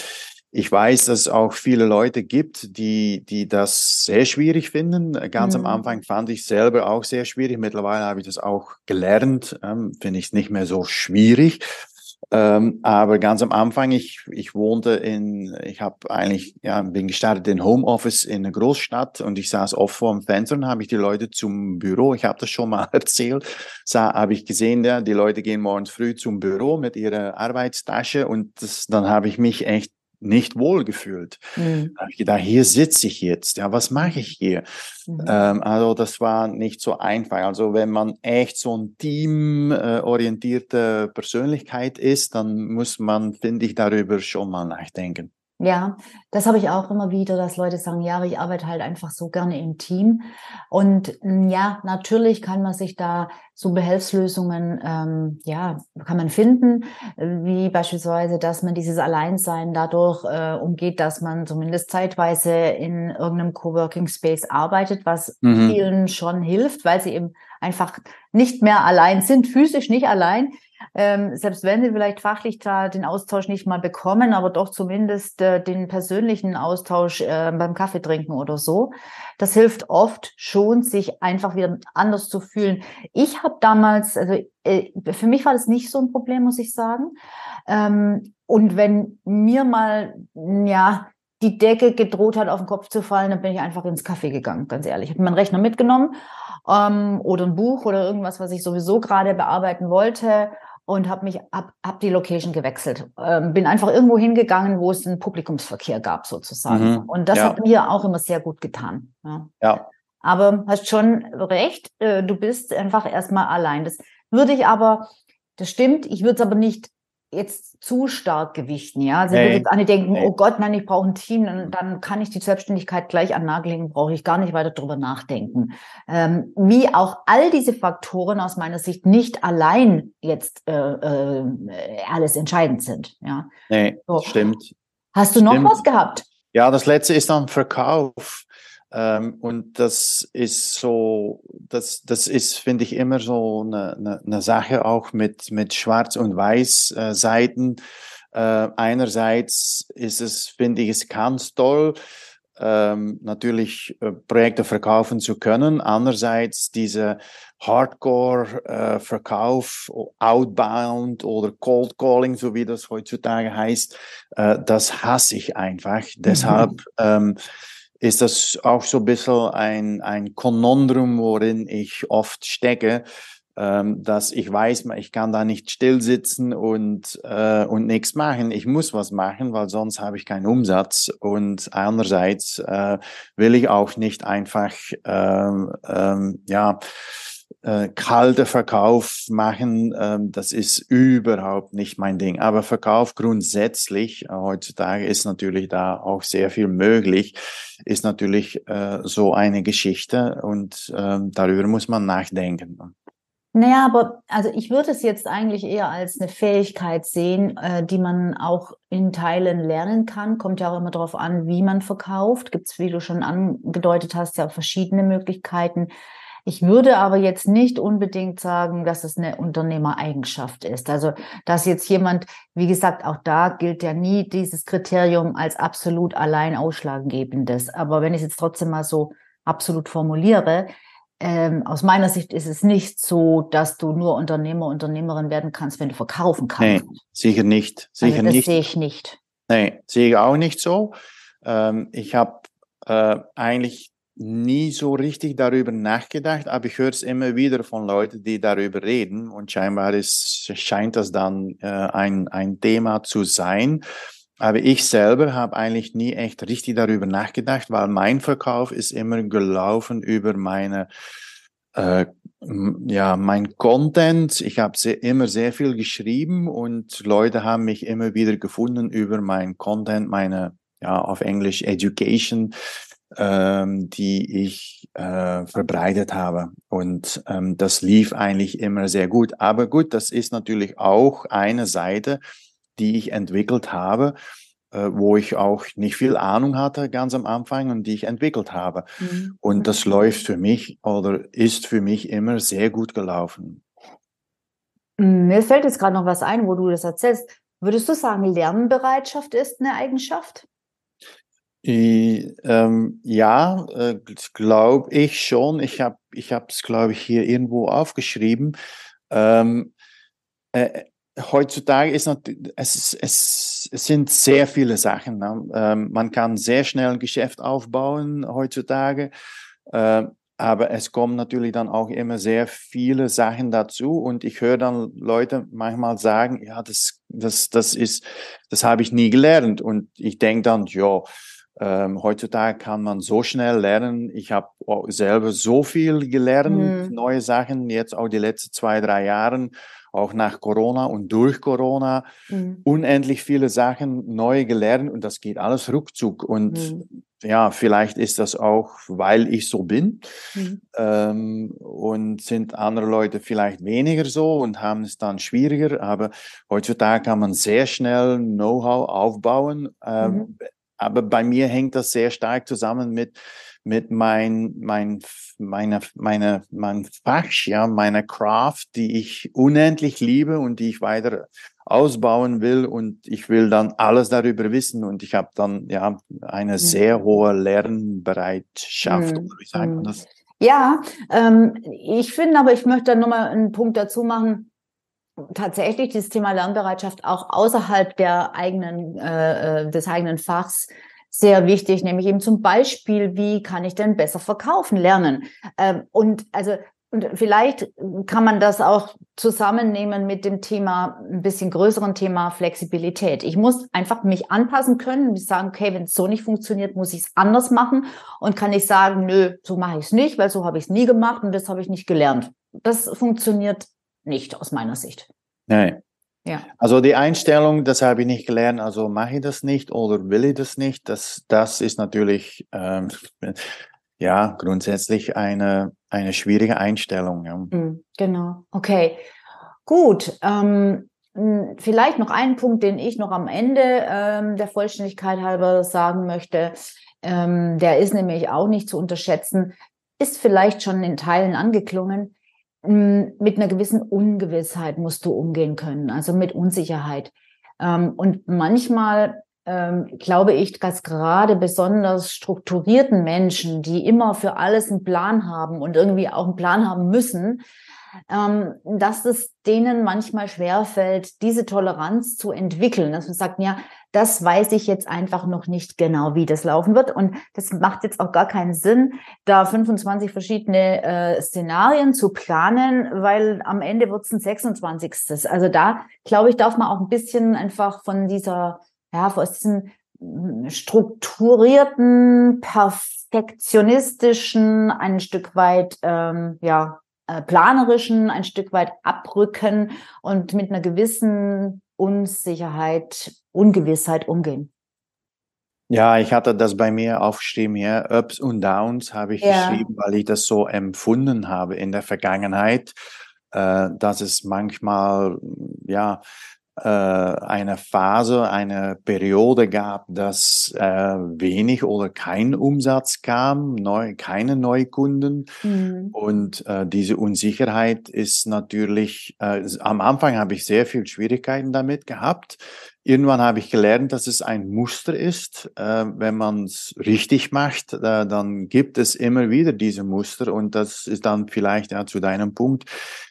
ich weiß, dass es auch viele Leute gibt, die, die das sehr schwierig finden. Ganz mhm. am Anfang fand ich selber auch sehr schwierig. Mittlerweile habe ich das auch gelernt. Ähm, Finde ich es nicht mehr so schwierig. Ähm, aber ganz am Anfang, ich, ich wohnte in, ich habe eigentlich, ja, bin gestartet in Homeoffice in einer Großstadt und ich saß oft vor dem Fenster und habe ich die Leute zum Büro, ich habe das schon mal erzählt, habe ich gesehen, ja, die Leute gehen morgens früh zum Büro mit ihrer Arbeitstasche und das, dann habe ich mich echt nicht wohlgefühlt. Mhm. Da habe ich gedacht, hier sitze ich jetzt, ja, was mache ich hier? Mhm. Ähm, also das war nicht so einfach. Also wenn man echt so ein teamorientierte Persönlichkeit ist, dann muss man, finde ich, darüber schon mal nachdenken.
Ja, das habe ich auch immer wieder, dass Leute sagen, ja, aber ich arbeite halt einfach so gerne im Team. Und hm, ja, natürlich kann man sich da so Behelfslösungen, ähm, ja, kann man finden, wie beispielsweise, dass man dieses Alleinsein dadurch äh, umgeht, dass man zumindest zeitweise in irgendeinem Coworking Space arbeitet, was mhm. vielen schon hilft, weil sie eben einfach nicht mehr allein sind, physisch nicht allein, ähm, selbst wenn sie vielleicht fachlich da den Austausch nicht mal bekommen, aber doch zumindest äh, den persönlichen Austausch äh, beim Kaffee trinken oder so. Das hilft oft schon, sich einfach wieder anders zu fühlen. Ich habe damals, also äh, für mich war das nicht so ein Problem, muss ich sagen. Ähm, und wenn mir mal, ja, die Decke gedroht hat, auf den Kopf zu fallen, dann bin ich einfach ins Café gegangen, ganz ehrlich. Ich habe meinen Rechner mitgenommen ähm, oder ein Buch oder irgendwas, was ich sowieso gerade bearbeiten wollte und habe mich hab, hab die Location gewechselt. Ähm, bin einfach irgendwo hingegangen, wo es einen Publikumsverkehr gab sozusagen. Mhm, und das ja. hat mir auch immer sehr gut getan. Ja. ja. Aber hast schon recht, äh, du bist einfach erstmal allein. Das würde ich aber, das stimmt, ich würde es aber nicht jetzt zu stark gewichten, ja. Also nee. jetzt alle denken, nee. oh Gott, nein, ich brauche ein Team, dann, dann kann ich die Selbstständigkeit gleich an Nagel legen, brauche ich gar nicht weiter drüber nachdenken. Ähm, wie auch all diese Faktoren aus meiner Sicht nicht allein jetzt äh, äh, alles entscheidend sind, ja.
Nee, so. stimmt.
Hast du stimmt. noch was gehabt?
Ja, das letzte ist dann Verkauf. Ähm, und das ist so, das, das ist, finde ich, immer so eine, eine, eine Sache auch mit, mit Schwarz- und Weiß-Seiten. Äh, einerseits ist es, finde ich, es ganz toll, ähm, natürlich äh, Projekte verkaufen zu können. Andererseits diese Hardcore-Verkauf, äh, Outbound oder Cold Calling, so wie das heutzutage heißt, äh, das hasse ich einfach. Mhm. Deshalb ähm, ist das auch so ein bisschen ein, ein Konundrum, worin ich oft stecke ähm, dass ich weiß, ich kann da nicht still sitzen und, äh, und nichts machen. Ich muss was machen, weil sonst habe ich keinen Umsatz. Und andererseits äh, will ich auch nicht einfach, ähm, ähm, ja, äh, kalter Verkauf machen, ähm, das ist überhaupt nicht mein Ding. Aber Verkauf grundsätzlich, äh, heutzutage ist natürlich da auch sehr viel möglich, ist natürlich äh, so eine Geschichte und äh, darüber muss man nachdenken.
Naja, aber also ich würde es jetzt eigentlich eher als eine Fähigkeit sehen, äh, die man auch in Teilen lernen kann. Kommt ja auch immer darauf an, wie man verkauft. Gibt es, wie du schon angedeutet hast, ja verschiedene Möglichkeiten. Ich würde aber jetzt nicht unbedingt sagen, dass es eine Unternehmereigenschaft ist. Also, dass jetzt jemand, wie gesagt, auch da gilt ja nie dieses Kriterium als absolut allein ausschlaggebendes. Aber wenn ich es jetzt trotzdem mal so absolut formuliere, ähm, aus meiner Sicht ist es nicht so, dass du nur Unternehmer, Unternehmerin werden kannst, wenn du verkaufen kannst.
Nee, sicher nicht. Sicher
also das
nicht.
sehe ich nicht.
Nee, sehe ich auch nicht so. Ähm, ich habe äh, eigentlich nie so richtig darüber nachgedacht, aber ich höre es immer wieder von Leuten, die darüber reden und scheinbar ist, scheint das dann äh, ein, ein Thema zu sein. Aber ich selber habe eigentlich nie echt richtig darüber nachgedacht, weil mein Verkauf ist immer gelaufen über meine, äh, ja, mein Content. Ich habe immer sehr viel geschrieben und Leute haben mich immer wieder gefunden über mein Content, meine, ja, auf Englisch Education, ähm, die ich äh, verbreitet habe. Und ähm, das lief eigentlich immer sehr gut. Aber gut, das ist natürlich auch eine Seite, die ich entwickelt habe, äh, wo ich auch nicht viel Ahnung hatte ganz am Anfang und die ich entwickelt habe. Mhm. Und das läuft für mich oder ist für mich immer sehr gut gelaufen.
Hm, mir fällt jetzt gerade noch was ein, wo du das erzählst. Würdest du sagen, Lernbereitschaft ist eine Eigenschaft?
Ich, ähm, ja, äh, glaube ich schon. Ich habe ich es, glaube ich, hier irgendwo aufgeschrieben. Ähm, äh, heutzutage ist es, es, es sind sehr viele Sachen. Ne? Ähm, man kann sehr schnell ein Geschäft aufbauen heutzutage. Äh, aber es kommen natürlich dann auch immer sehr viele Sachen dazu und ich höre dann Leute manchmal sagen, ja, das, das, das ist, das habe ich nie gelernt und ich denke dann, ja, ähm, heutzutage kann man so schnell lernen. Ich habe selber so viel gelernt, mhm. neue Sachen, jetzt auch die letzten zwei, drei Jahre auch nach Corona und durch Corona mhm. unendlich viele Sachen neu gelernt und das geht alles ruckzuck. Und mhm. ja, vielleicht ist das auch, weil ich so bin mhm. ähm, und sind andere Leute vielleicht weniger so und haben es dann schwieriger. Aber heutzutage kann man sehr schnell Know-how aufbauen. Ähm, mhm. Aber bei mir hängt das sehr stark zusammen mit mit mein, mein, meine, meine, mein Fach, ja, meiner Craft, die ich unendlich liebe und die ich weiter ausbauen will und ich will dann alles darüber wissen und ich habe dann ja eine mhm. sehr hohe Lernbereitschaft, mhm. wie sagt man das?
Ja, ähm, ich finde aber, ich möchte da nochmal einen Punkt dazu machen. Tatsächlich dieses Thema Lernbereitschaft auch außerhalb der eigenen, äh, äh des eigenen Fachs sehr wichtig, nämlich eben zum Beispiel, wie kann ich denn besser verkaufen lernen? Ähm, und also und vielleicht kann man das auch zusammennehmen mit dem Thema, ein bisschen größeren Thema Flexibilität. Ich muss einfach mich anpassen können, sagen, okay, wenn es so nicht funktioniert, muss ich es anders machen und kann ich sagen, nö, so mache ich es nicht, weil so habe ich es nie gemacht und das habe ich nicht gelernt. Das funktioniert nicht aus meiner Sicht.
Nein. Ja. Also die Einstellung, das habe ich nicht gelernt, also mache ich das nicht oder will ich das nicht, das, das ist natürlich ähm, ja grundsätzlich eine, eine schwierige Einstellung. Ja.
Hm, genau, okay. Gut. Ähm, vielleicht noch ein Punkt, den ich noch am Ende ähm, der Vollständigkeit halber sagen möchte. Ähm, der ist nämlich auch nicht zu unterschätzen, ist vielleicht schon in Teilen angeklungen mit einer gewissen Ungewissheit musst du umgehen können, also mit Unsicherheit. Ähm, und manchmal ähm, glaube ich, dass gerade besonders strukturierten Menschen, die immer für alles einen Plan haben und irgendwie auch einen Plan haben müssen, ähm, dass es denen manchmal schwerfällt, diese Toleranz zu entwickeln. Dass man sagt, ja, das weiß ich jetzt einfach noch nicht genau, wie das laufen wird. Und das macht jetzt auch gar keinen Sinn, da 25 verschiedene äh, Szenarien zu planen, weil am Ende wird es ein 26. Also da, glaube ich, darf man auch ein bisschen einfach von dieser, ja, aus diesem hm, strukturierten, perfektionistischen, ein Stück weit, ähm, ja, planerischen ein Stück weit abrücken und mit einer gewissen Unsicherheit, Ungewissheit umgehen.
Ja, ich hatte das bei mir aufgeschrieben hier. Ups und Downs habe ich ja. geschrieben, weil ich das so empfunden habe in der Vergangenheit, äh, dass es manchmal, ja, äh, eine Phase, eine Periode gab, dass äh, wenig oder kein Umsatz kam, neu, keine Neukunden. Mhm. Und äh, diese Unsicherheit ist natürlich, äh, am Anfang habe ich sehr viel Schwierigkeiten damit gehabt. Irgendwann habe ich gelernt, dass es ein Muster ist. Äh, wenn man es richtig macht, äh, dann gibt es immer wieder diese Muster und das ist dann vielleicht ja, zu deinem Punkt,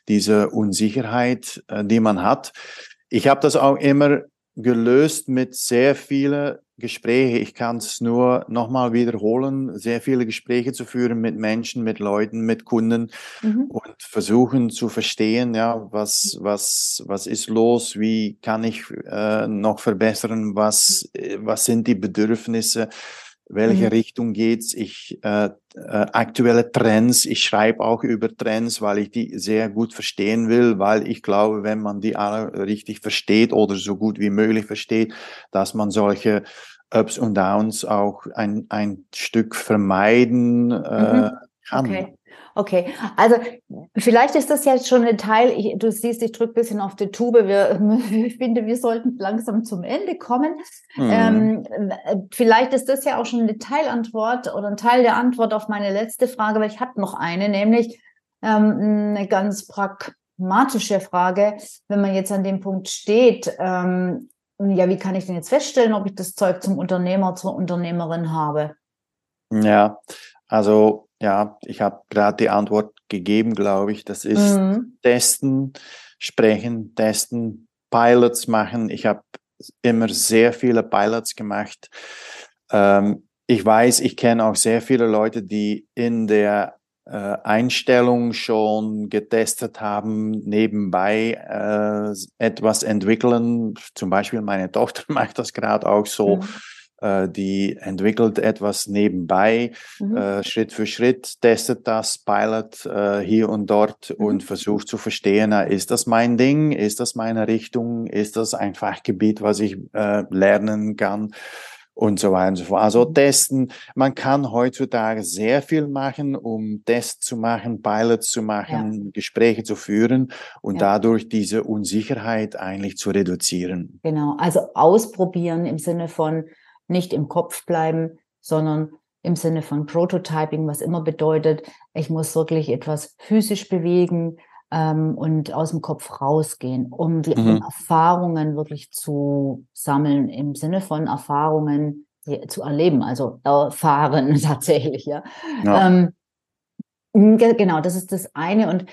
diese Unsicherheit, äh, die man hat. Ich habe das auch immer gelöst mit sehr vielen Gesprächen. Ich kann es nur nochmal wiederholen, sehr viele Gespräche zu führen mit Menschen, mit Leuten, mit Kunden mhm. und versuchen zu verstehen, ja, was, was, was ist los, wie kann ich äh, noch verbessern, was, äh, was sind die Bedürfnisse welche mhm. Richtung geht's? Ich äh, äh, aktuelle Trends. Ich schreibe auch über Trends, weil ich die sehr gut verstehen will, weil ich glaube, wenn man die alle richtig versteht oder so gut wie möglich versteht, dass man solche Ups und Downs auch ein, ein Stück vermeiden äh, mhm. kann.
Okay. Okay, also vielleicht ist das jetzt schon ein Teil, ich, du siehst, ich drücke ein bisschen auf die Tube, wir, ich finde, wir sollten langsam zum Ende kommen. Mhm. Ähm, vielleicht ist das ja auch schon eine Teilantwort oder ein Teil der Antwort auf meine letzte Frage, weil ich hatte noch eine, nämlich ähm, eine ganz pragmatische Frage, wenn man jetzt an dem Punkt steht, ähm, ja, wie kann ich denn jetzt feststellen, ob ich das Zeug zum Unternehmer, zur Unternehmerin habe?
Ja, also ja, ich habe gerade die Antwort gegeben, glaube ich. Das ist mhm. testen, sprechen, testen, Pilots machen. Ich habe immer sehr viele Pilots gemacht. Ähm, ich weiß, ich kenne auch sehr viele Leute, die in der äh, Einstellung schon getestet haben, nebenbei äh, etwas entwickeln. Zum Beispiel meine Tochter macht das gerade auch so. Mhm die entwickelt etwas nebenbei, mhm. äh, Schritt für Schritt, testet das, pilot äh, hier und dort mhm. und versucht zu verstehen, ist das mein Ding, ist das meine Richtung, ist das ein Fachgebiet, was ich äh, lernen kann und so weiter und so fort. Also mhm. testen, man kann heutzutage sehr viel machen, um Tests zu machen, Pilots zu machen, ja. Gespräche zu führen und ja. dadurch diese Unsicherheit eigentlich zu reduzieren.
Genau, also ausprobieren im Sinne von, nicht im Kopf bleiben, sondern im Sinne von Prototyping, was immer bedeutet, ich muss wirklich etwas physisch bewegen ähm, und aus dem Kopf rausgehen, um die mhm. Erfahrungen wirklich zu sammeln, im Sinne von Erfahrungen zu erleben, also erfahren tatsächlich, ja. ja. Ähm, genau, das ist das eine. Und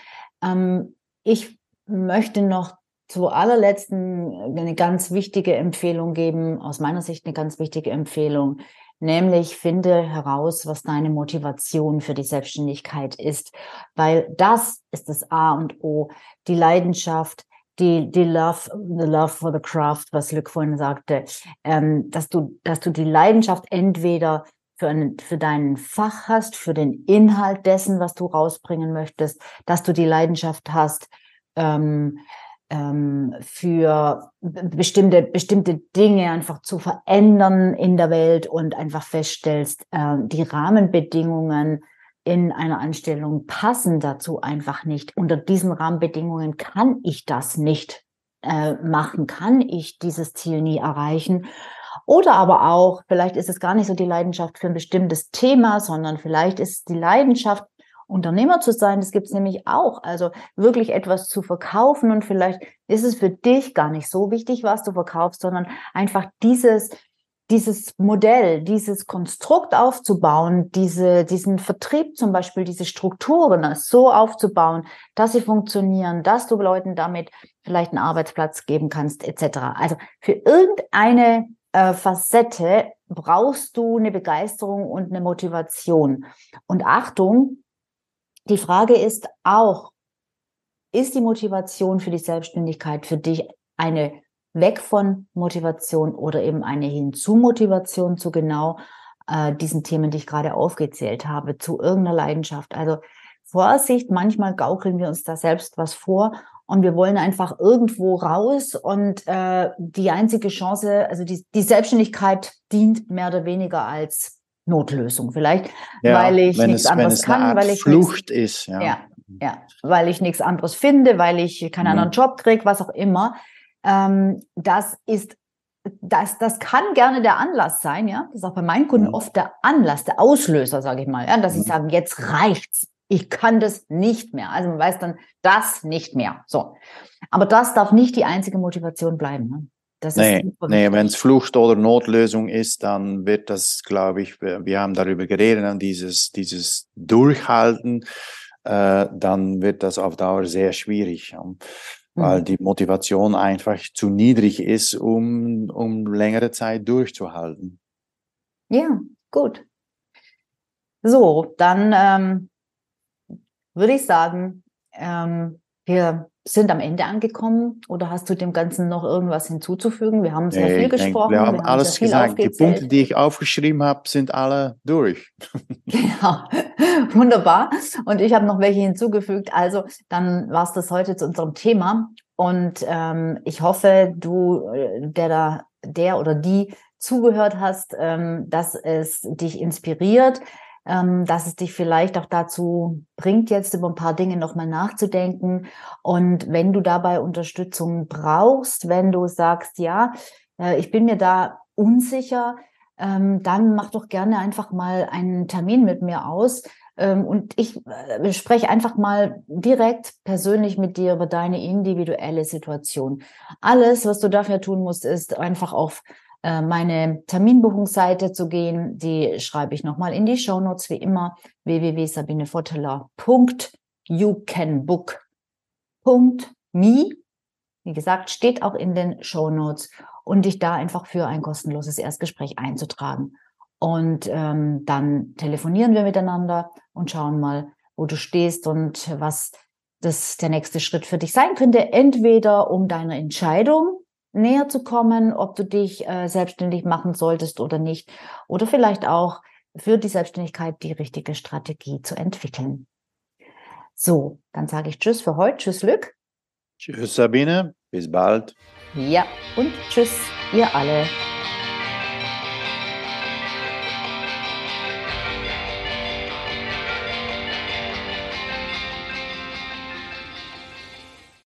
ähm, ich möchte noch zu allerletzten eine ganz wichtige Empfehlung geben, aus meiner Sicht eine ganz wichtige Empfehlung, nämlich finde heraus, was deine Motivation für die Selbstständigkeit ist, weil das ist das A und O, die Leidenschaft, die, die Love, the Love for the Craft, was Luc vorhin sagte, ähm, dass du, dass du die Leidenschaft entweder für, einen, für deinen Fach hast, für den Inhalt dessen, was du rausbringen möchtest, dass du die Leidenschaft hast, ähm, ähm, für bestimmte, bestimmte Dinge einfach zu verändern in der Welt und einfach feststellst, äh, die Rahmenbedingungen in einer Anstellung passen dazu einfach nicht. Unter diesen Rahmenbedingungen kann ich das nicht äh, machen, kann ich dieses Ziel nie erreichen. Oder aber auch, vielleicht ist es gar nicht so die Leidenschaft für ein bestimmtes Thema, sondern vielleicht ist die Leidenschaft Unternehmer zu sein, das gibt es nämlich auch. Also wirklich etwas zu verkaufen und vielleicht ist es für dich gar nicht so wichtig, was du verkaufst, sondern einfach dieses, dieses Modell, dieses Konstrukt aufzubauen, diese, diesen Vertrieb zum Beispiel, diese Strukturen so aufzubauen, dass sie funktionieren, dass du Leuten damit vielleicht einen Arbeitsplatz geben kannst, etc. Also für irgendeine äh, Facette brauchst du eine Begeisterung und eine Motivation. Und Achtung, die Frage ist auch, ist die Motivation für die Selbstständigkeit für dich eine weg von Motivation oder eben eine Hinzu-Motivation zu genau äh, diesen Themen, die ich gerade aufgezählt habe, zu irgendeiner Leidenschaft. Also Vorsicht, manchmal gaukeln wir uns da selbst was vor und wir wollen einfach irgendwo raus und äh, die einzige Chance, also die, die Selbstständigkeit dient mehr oder weniger als Notlösung vielleicht,
ja,
weil ich nichts
es,
anderes kann, weil ich
Flucht
nichts,
ist, ja.
ja. Ja, weil ich nichts anderes finde, weil ich keinen mhm. anderen Job kriege, was auch immer. Ähm, das ist, das, das kann gerne der Anlass sein, ja. Das ist auch bei meinen Kunden mhm. oft der Anlass, der Auslöser, sage ich mal, ja, dass mhm. ich sage, jetzt reicht's. Ich kann das nicht mehr. Also man weiß dann, das nicht mehr. So. Aber das darf nicht die einzige Motivation bleiben. Ne?
Das nee, nee wenn es Flucht oder Notlösung ist, dann wird das, glaube ich, wir, haben darüber geredet, dieses, dieses Durchhalten, äh, dann wird das auf Dauer sehr schwierig. Ja weil mhm. die Motivation einfach zu niedrig ist, um, um längere Zeit durchzuhalten.
Ja, gut. So, dann ähm, würde ich sagen, ähm, wir sind am Ende angekommen oder hast du dem Ganzen noch irgendwas hinzuzufügen? Wir haben sehr nee, viel gesprochen.
wir haben, wir haben alles gesagt. Die Punkte, die ich aufgeschrieben habe, sind alle durch.
genau, wunderbar. Und ich habe noch welche hinzugefügt. Also dann war es das heute zu unserem Thema. Und ähm, ich hoffe, du, äh, der da, der oder die zugehört hast, ähm, dass es dich inspiriert, ähm, dass es dich vielleicht auch dazu bringt, jetzt über ein paar Dinge nochmal nachzudenken. Und wenn du dabei Unterstützung brauchst, wenn du sagst, ja, äh, ich bin mir da unsicher, ähm, dann mach doch gerne einfach mal einen Termin mit mir aus. Ähm, und ich äh, spreche einfach mal direkt persönlich mit dir über deine individuelle Situation. Alles, was du dafür tun musst, ist einfach auf meine Terminbuchungsseite zu gehen. Die schreibe ich nochmal in die Show Notes wie immer www.sabinefotteler.youcanbook.me. Wie gesagt, steht auch in den Show Notes und dich da einfach für ein kostenloses Erstgespräch einzutragen. Und ähm, dann telefonieren wir miteinander und schauen mal, wo du stehst und was das der nächste Schritt für dich sein könnte. Entweder um deiner Entscheidung näher zu kommen, ob du dich äh, selbstständig machen solltest oder nicht. Oder vielleicht auch für die Selbstständigkeit die richtige Strategie zu entwickeln. So, dann sage ich Tschüss für heute. Tschüss, Lück.
Tschüss, Sabine. Bis bald.
Ja, und Tschüss, ihr alle.